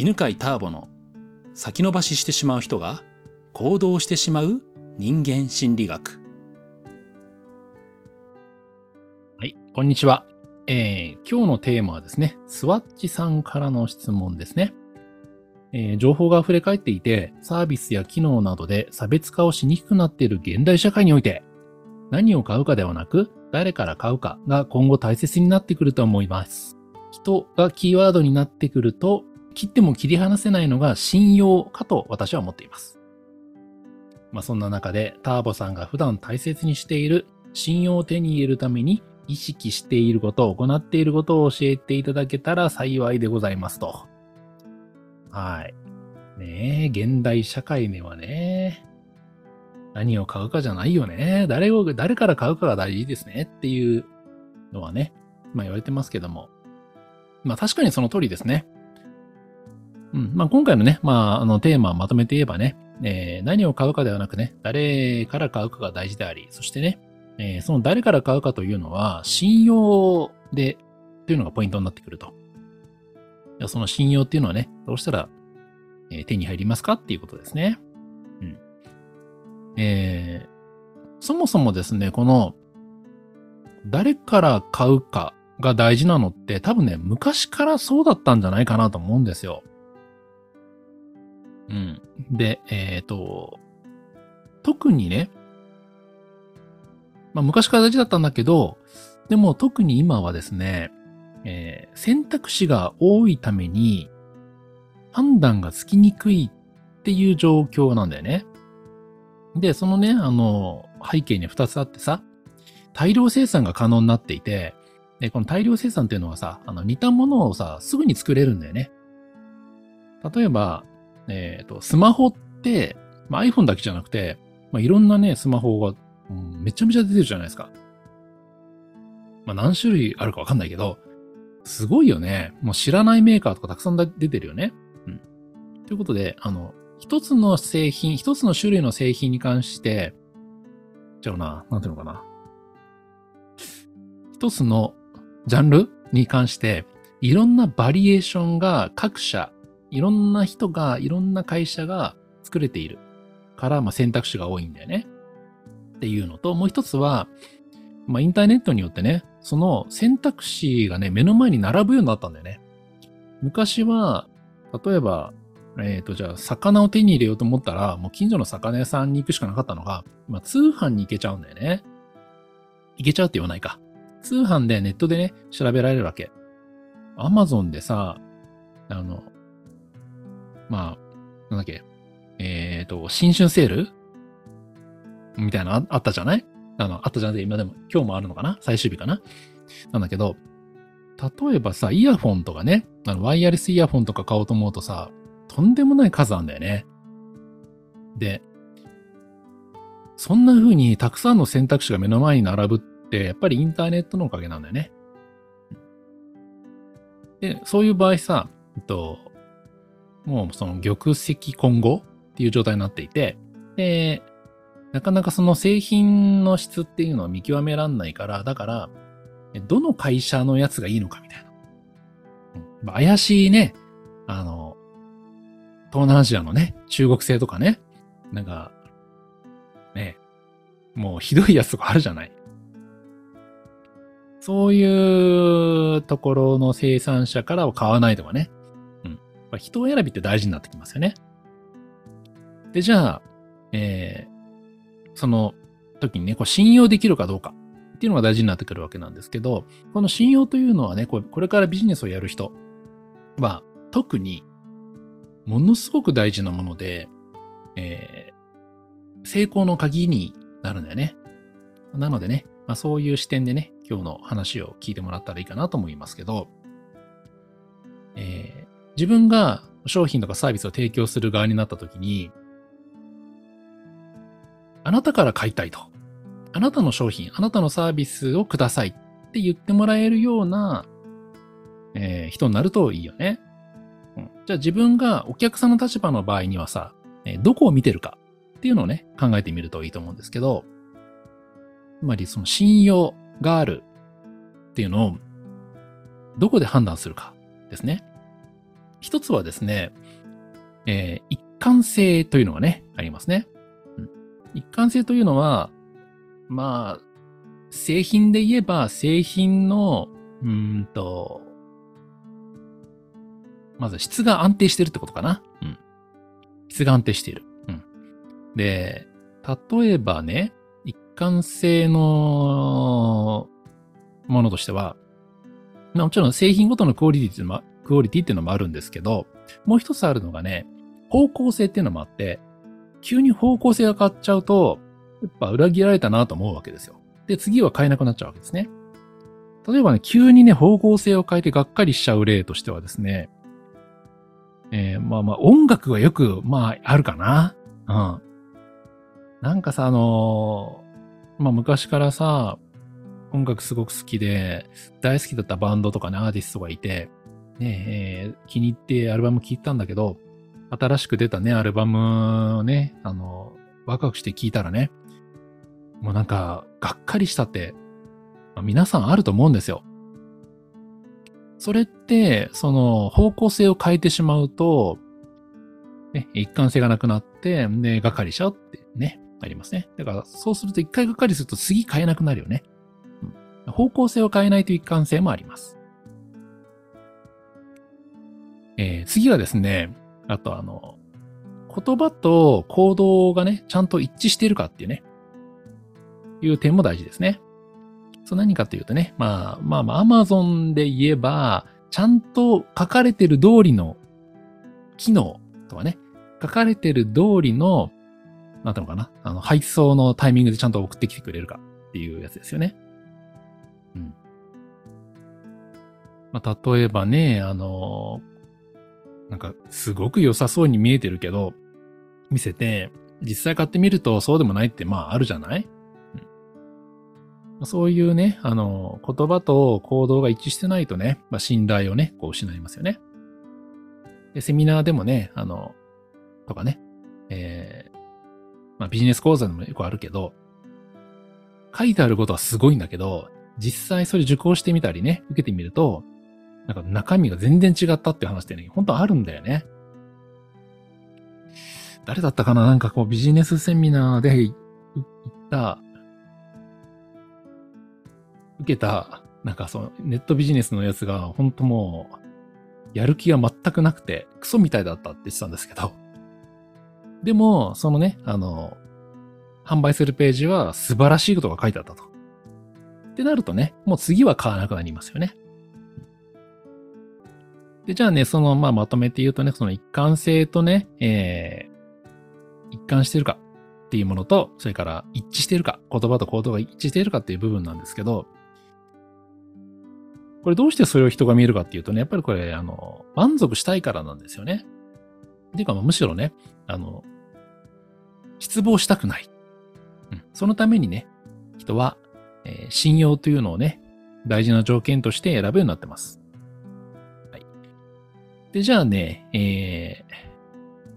犬飼ターボの先延ばししてしまう人が行動してしまう人間心理学。はい、こんにちは。えー、今日のテーマはですね、スワッチさんからの質問ですね。えー、情報が溢れ返っていて、サービスや機能などで差別化をしにくくなっている現代社会において、何を買うかではなく、誰から買うかが今後大切になってくると思います。人がキーワードになってくると、切っても切り離せないのが信用かと私は思っています。まあ、そんな中でターボさんが普段大切にしている信用を手に入れるために意識していることを行っていることを教えていただけたら幸いでございますと。はい。ねえ、現代社会ではね、何を買うかじゃないよね。誰を、誰から買うかが大事ですねっていうのはね、まあ言われてますけども。まあ確かにその通りですね。うん。まあ今回のね、まああのテーマをまとめて言えばね、えー、何を買うかではなくね、誰から買うかが大事であり、そしてね、えー、その誰から買うかというのは信用で、というのがポイントになってくると。その信用っていうのはね、どうしたら、えー、手に入りますかっていうことですね。うん。えー、そもそもですね、この、誰から買うかが大事なのって多分ね、昔からそうだったんじゃないかなと思うんですよ。うん。で、えっ、ー、と、特にね、まあ昔から大事だったんだけど、でも特に今はですね、えー、選択肢が多いために判断がつきにくいっていう状況なんだよね。で、そのね、あの、背景に二つあってさ、大量生産が可能になっていて、で、この大量生産っていうのはさ、あの、似たものをさ、すぐに作れるんだよね。例えば、えっ、ー、と、スマホって、まあ、iPhone だけじゃなくて、まあ、いろんなね、スマホが、うん、めちゃめちゃ出てるじゃないですか。まあ、何種類あるかわかんないけど、すごいよね。もう知らないメーカーとかたくさん出てるよね。うん。ということで、あの、一つの製品、一つの種類の製品に関して、じゃあな、なんていうのかな。一つのジャンルに関して、いろんなバリエーションが各社、いろんな人が、いろんな会社が作れているから、まあ、選択肢が多いんだよね。っていうのと、もう一つは、まあ、インターネットによってね、その選択肢がね、目の前に並ぶようになったんだよね。昔は、例えば、えっ、ー、と、じゃあ、魚を手に入れようと思ったら、もう近所の魚屋さんに行くしかなかったのが、今、通販に行けちゃうんだよね。行けちゃうって言わないか。通販でネットでね、調べられるわけ。アマゾンでさ、あの、まあ、なんだっけ、えっ、ー、と、新春セール？みたいなあったじゃない？あの、あったじゃなくて、今でも、今日もあるのかな？最終日かな？なんだけど、例えばさ、イヤフォンとかね、あの、ワイヤレスイヤフォンとか買おうと思うとさ、とんでもない数あんだよね。で、そんな風にたくさんの選択肢が目の前に並ぶって、やっぱりインターネットのおかげなんだよね。で、そういう場合さ、えっと、もうその玉石混合っていう状態になっていて、で、なかなかその製品の質っていうのは見極めらんないから、だから、どの会社のやつがいいのかみたいな。うん、怪しいね、あの、東南アジアのね、中国製とかね、なんか、ね、もうひどいやつとかあるじゃない。そういうところの生産者からを買わないとかね。うん。人選びって大事になってきますよね。で、じゃあ、えー、その時にね、こう信用できるかどうかっていうのが大事になってくるわけなんですけど、この信用というのはね、これからビジネスをやる人は特にものすごく大事なもので、えー、成功の鍵になるんだよね。なのでね、まあ、そういう視点でね、今日の話を聞いてもらったらいいかなと思いますけど、えー、自分が商品とかサービスを提供する側になった時に、あなたから買いたいと。あなたの商品、あなたのサービスをくださいって言ってもらえるような、えー、人になるといいよね。うん、じゃあ自分がお客さんの立場の場合にはさ、えどこを見てるかっていうのをね、考えてみるといいと思うんですけど、つまりその信用があるっていうのをどこで判断するかですね。一つはですね、えー、一貫性というのがね、ありますね。一貫性というのは、まあ、製品で言えば、製品の、うんと、まず質が安定してるってことかな。うん。質が安定している。うん。で、例えばね、一貫性のものとしては、もちろん製品ごとのクオリティっていうのも、クオリティっていうのもあるんですけど、もう一つあるのがね、方向性っていうのもあって、急に方向性が変わっちゃうと、やっぱ裏切られたなと思うわけですよ。で、次は変えなくなっちゃうわけですね。例えばね、急にね、方向性を変えてがっかりしちゃう例としてはですね、えー、まあまあ、音楽はよく、まあ、あるかな。うん。なんかさ、あのー、まあ昔からさ、音楽すごく好きで、大好きだったバンドとかね、アーティストがいて、ね、えー、気に入ってアルバム聴いたんだけど、新しく出たね、アルバムをね、あの、ワクワクして聴いたらね、もうなんか、がっかりしたって、まあ、皆さんあると思うんですよ。それって、その、方向性を変えてしまうと、ね、一貫性がなくなって、ね、がっかりしちゃうってね、ありますね。だから、そうすると一回がっかりすると次変えなくなるよね。うん、方向性を変えないと一貫性もあります。えー、次はですね、あとあの、言葉と行動がね、ちゃんと一致しているかっていうね、いう点も大事ですね。そう何かというとね、まあまあまあ、アマゾンで言えば、ちゃんと書かれてる通りの機能とかね、書かれてる通りの、なんていうのかな、あの、配送のタイミングでちゃんと送ってきてくれるかっていうやつですよね。うん。まあ、例えばね、あの、なんか、すごく良さそうに見えてるけど、見せて、実際買ってみるとそうでもないって、まああるじゃない、うん、そういうね、あの、言葉と行動が一致してないとね、まあ、信頼をね、こう失いますよね。で、セミナーでもね、あの、とかね、えー、まあビジネス講座でもよくあるけど、書いてあることはすごいんだけど、実際それ受講してみたりね、受けてみると、なんか中身が全然違ったっていう話ってね、本当あるんだよね。誰だったかななんかこうビジネスセミナーで行った、受けた、なんかそのネットビジネスのやつが本当もう、やる気が全くなくて、クソみたいだったって言ってたんですけど。でも、そのね、あの、販売するページは素晴らしいことが書いてあったと。ってなるとね、もう次は買わなくなりますよね。で、じゃあね、その、まあ、まとめて言うとね、その一貫性とね、えー、一貫してるかっていうものと、それから一致してるか、言葉と行動が一致しているかっていう部分なんですけど、これどうしてそれを人が見えるかっていうとね、やっぱりこれ、あの、満足したいからなんですよね。っていうか、むしろね、あの、失望したくない。うん。そのためにね、人は、えー、信用というのをね、大事な条件として選ぶようになってます。で、じゃあね、えー、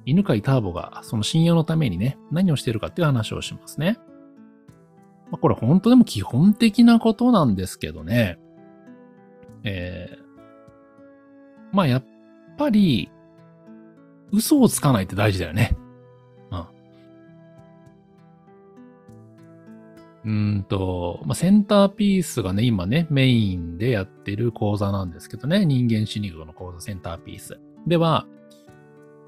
犬飼ターボがその信用のためにね、何をしてるかっていう話をしますね。まあ、これ本当でも基本的なことなんですけどね。えー、まあやっぱり、嘘をつかないって大事だよね。うんと、まあ、センターピースがね、今ね、メインでやってる講座なんですけどね、人間心理学の講座センターピース。では、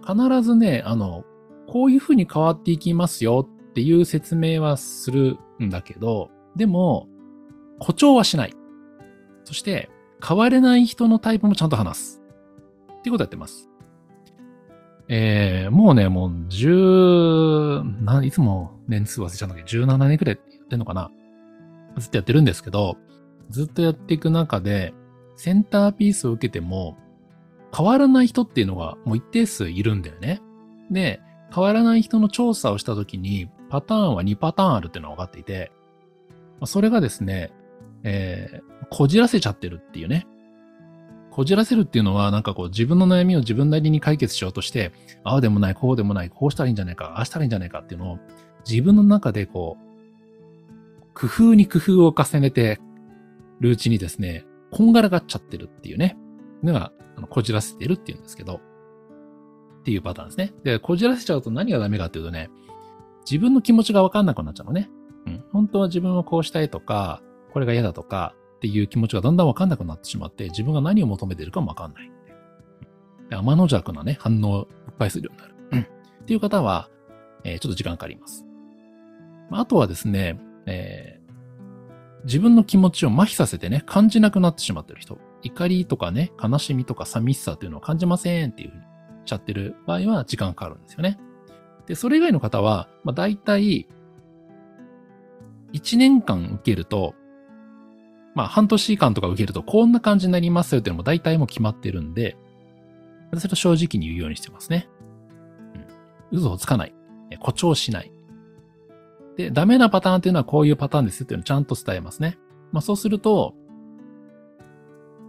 必ずね、あの、こういう風に変わっていきますよっていう説明はするんだけど、でも、誇張はしない。そして、変われない人のタイプもちゃんと話す。っていうことやってます。えー、もうね、もう十、いつも年数忘れちゃうんだけど、17年くらいってんのかな？ずっとやってるんですけど、ずっとやっていく中で、センターピースを受けても、変わらない人っていうのがもう一定数いるんだよね。で、変わらない人の調査をしたときに、パターンは2パターンあるっていうのが分かっていて、それがですね、えー、こじらせちゃってるっていうね。こじらせるっていうのは、なんかこう自分の悩みを自分なりに解決しようとして、ああでもない、こうでもない、こうしたらいいんじゃないか、ああしたらいいんじゃないかっていうのを、自分の中でこう、工夫に工夫を重ねてるうちにですね、こんがらがっちゃってるっていうね、のが、あのこじらせてるっていうんですけど、っていうパターンですね。で、こじらせちゃうと何がダメかっていうとね、自分の気持ちがわかんなくなっちゃうのね。うん。本当は自分はこうしたいとか、これが嫌だとかっていう気持ちがだんだんわかんなくなってしまって、自分が何を求めてるかもわかんない。で天の弱なね、反応をいっぱいするようになる。うん。っていう方は、えー、ちょっと時間かかります。あとはですね、えー、自分の気持ちを麻痺させてね、感じなくなってしまってる人。怒りとかね、悲しみとか寂しさっていうのを感じませんっていうふうにしちゃってる場合は時間かかるんですよね。で、それ以外の方は、まあ、大体、1年間受けると、まあ、半年間とか受けると、こんな感じになりますよっていうのも大体もう決まってるんで、それと正直に言うようにしてますね。うん。嘘をつかない。誇張しない。で、ダメなパターンっていうのはこういうパターンですっていうのをちゃんと伝えますね。まあそうすると、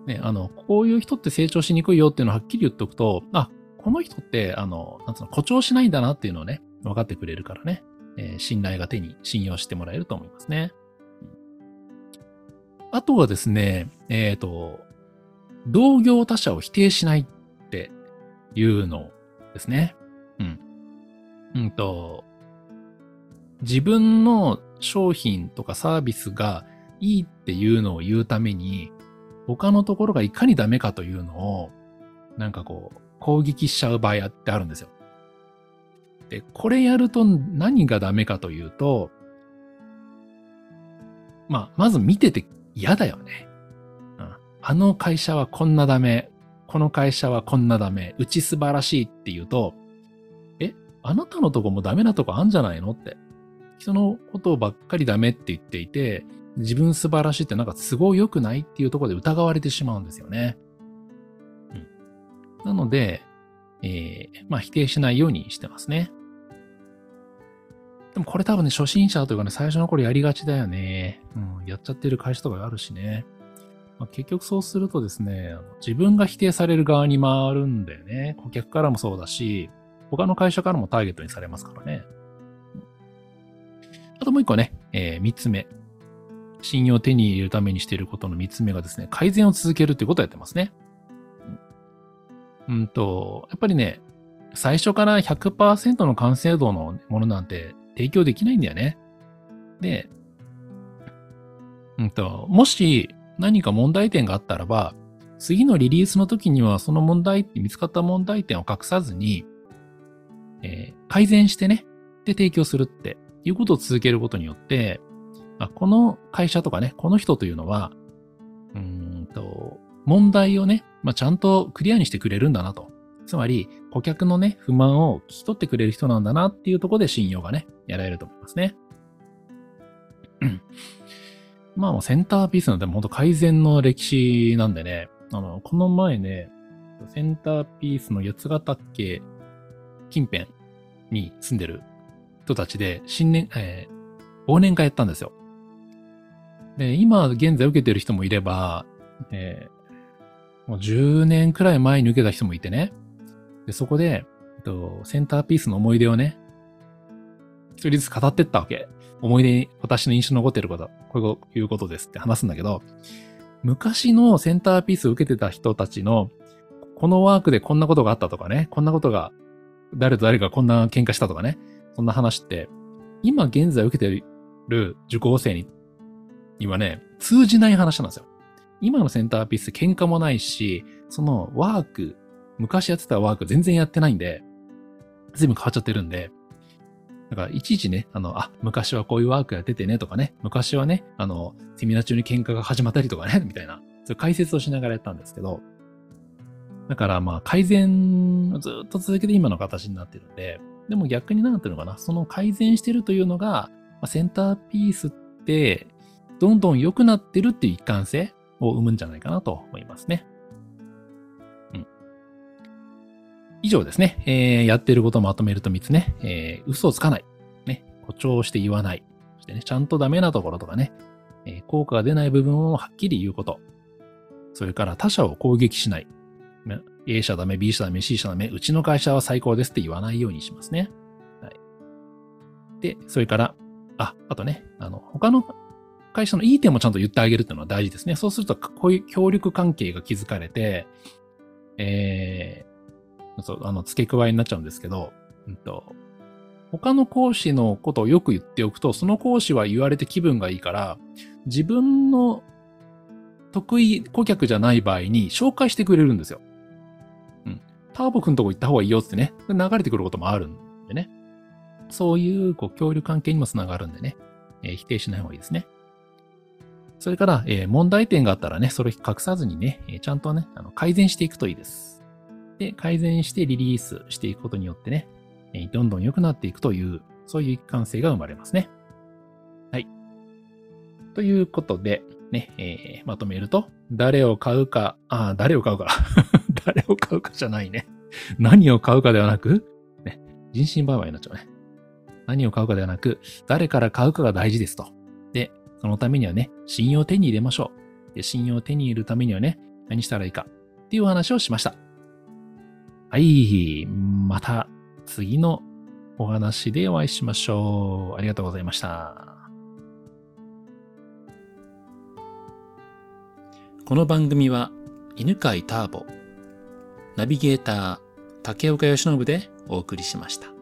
ね、あの、こういう人って成長しにくいよっていうのをはっきり言っておくと、あ、この人って、あの、なんつうの、誇張しないんだなっていうのをね、分かってくれるからね、えー、信頼が手に信用してもらえると思いますね。あとはですね、えっ、ー、と、同業他社を否定しないっていうのですね。うん。うんと、自分の商品とかサービスがいいっていうのを言うために、他のところがいかにダメかというのを、なんかこう、攻撃しちゃう場合ってあるんですよ。で、これやると何がダメかというと、まあ、まず見てて嫌だよね。うん、あの会社はこんなダメ。この会社はこんなダメ。うち素晴らしいって言うと、え、あなたのとこもダメなとこあんじゃないのって。人のことばっかりダメって言っていて、自分素晴らしいってなんか都合良くないっていうところで疑われてしまうんですよね。うん。なので、えー、まあ否定しないようにしてますね。でもこれ多分ね、初心者というかね、最初の頃やりがちだよね。うん、やっちゃってる会社とかあるしね。まあ、結局そうするとですね、自分が否定される側に回るんだよね。顧客からもそうだし、他の会社からもターゲットにされますからね。あともう一個ね、えー、三つ目。信用を手に入れるためにしていることの三つ目がですね、改善を続けるということをやってますね。うんと、やっぱりね、最初から100%の完成度のものなんて提供できないんだよね。で、うんと、もし何か問題点があったらば、次のリリースの時にはその問題、見つかった問題点を隠さずに、えー、改善してね、で提供するっていうことを続けることによって、まあ、この会社とかね、この人というのは、うんと、問題をね、まあ、ちゃんとクリアにしてくれるんだなと。つまり、顧客のね、不満を聞き取ってくれる人なんだなっていうところで信用がね、やられると思いますね。まあもうセンターピースなんて本当改善の歴史なんでね、あの、この前ね、センターピースの八ヶ岳近辺に住んでる人たちで、新年、えー、忘年会やったんですよ。で、今現在受けてる人もいれば、えー、もう10年くらい前に受けた人もいてね。で、そこで、えっと、センターピースの思い出をね、一人ずつ語ってったわけ。思い出に、私の印象に残ってること、こういうことですって話すんだけど、昔のセンターピースを受けてた人たちの、このワークでこんなことがあったとかね、こんなことが、誰と誰がこんな喧嘩したとかね、そんな話って、今現在受けてる受講生に、にはね、通じない話なんですよ。今のセンターピース喧嘩もないし、そのワーク、昔やってたワーク全然やってないんで、全部変わっちゃってるんで、だからいちいちね、あの、あ、昔はこういうワークやっててねとかね、昔はね、あの、セミナー中に喧嘩が始まったりとかね、みたいな、そういう解説をしながらやったんですけど、だからまあ改善をずっと続けて今の形になってるんで、でも逆になんていうのかな、その改善してるというのが、センターピースって、どんどん良くなってるっていう一貫性を生むんじゃないかなと思いますね。うん。以上ですね。えー、やってることをまとめると3つね。えー、嘘をつかない。ね。誇張して言わない。そしてね、ちゃんとダメなところとかね、えー、効果が出ない部分をはっきり言うこと。それから他者を攻撃しない。A 社ダメ、B 社ダメ、C 社ダメ、うちの会社は最高ですって言わないようにしますね。はい。で、それから、あ、あとね、あの、他の会社のいい点もちゃんと言ってあげるっていうのは大事ですね。そうすると、こういう協力関係が築かれて、えそうあの付け加えになっちゃうんですけど、うんと、他の講師のことをよく言っておくと、その講師は言われて気分がいいから、自分の得意顧客じゃない場合に紹介してくれるんですよ。ターボくんとこ行った方がいいよってね、流れてくることもあるんでね。そういうこう協力関係にもつながるんでね、えー、否定しない方がいいですね。それから、えー、問題点があったらね、それ隠さずにね、えー、ちゃんとね、あの改善していくといいです。で、改善してリリースしていくことによってね、えー、どんどん良くなっていくという、そういう一貫性が生まれますね。はい。ということで、ね、えー、まとめると、誰を買うか、あ、誰を買うか。誰を買うかじゃないね。何を買うかではなく、ね、人身売買になっちゃうね。何を買うかではなく、誰から買うかが大事ですと。で、そのためにはね、信用を手に入れましょう。で、信用を手に入れるためにはね、何したらいいかっていうお話をしました。はい、また次のお話でお会いしましょう。ありがとうございました。この番組は犬飼ターボ、ナビゲーター竹岡義信でお送りしました。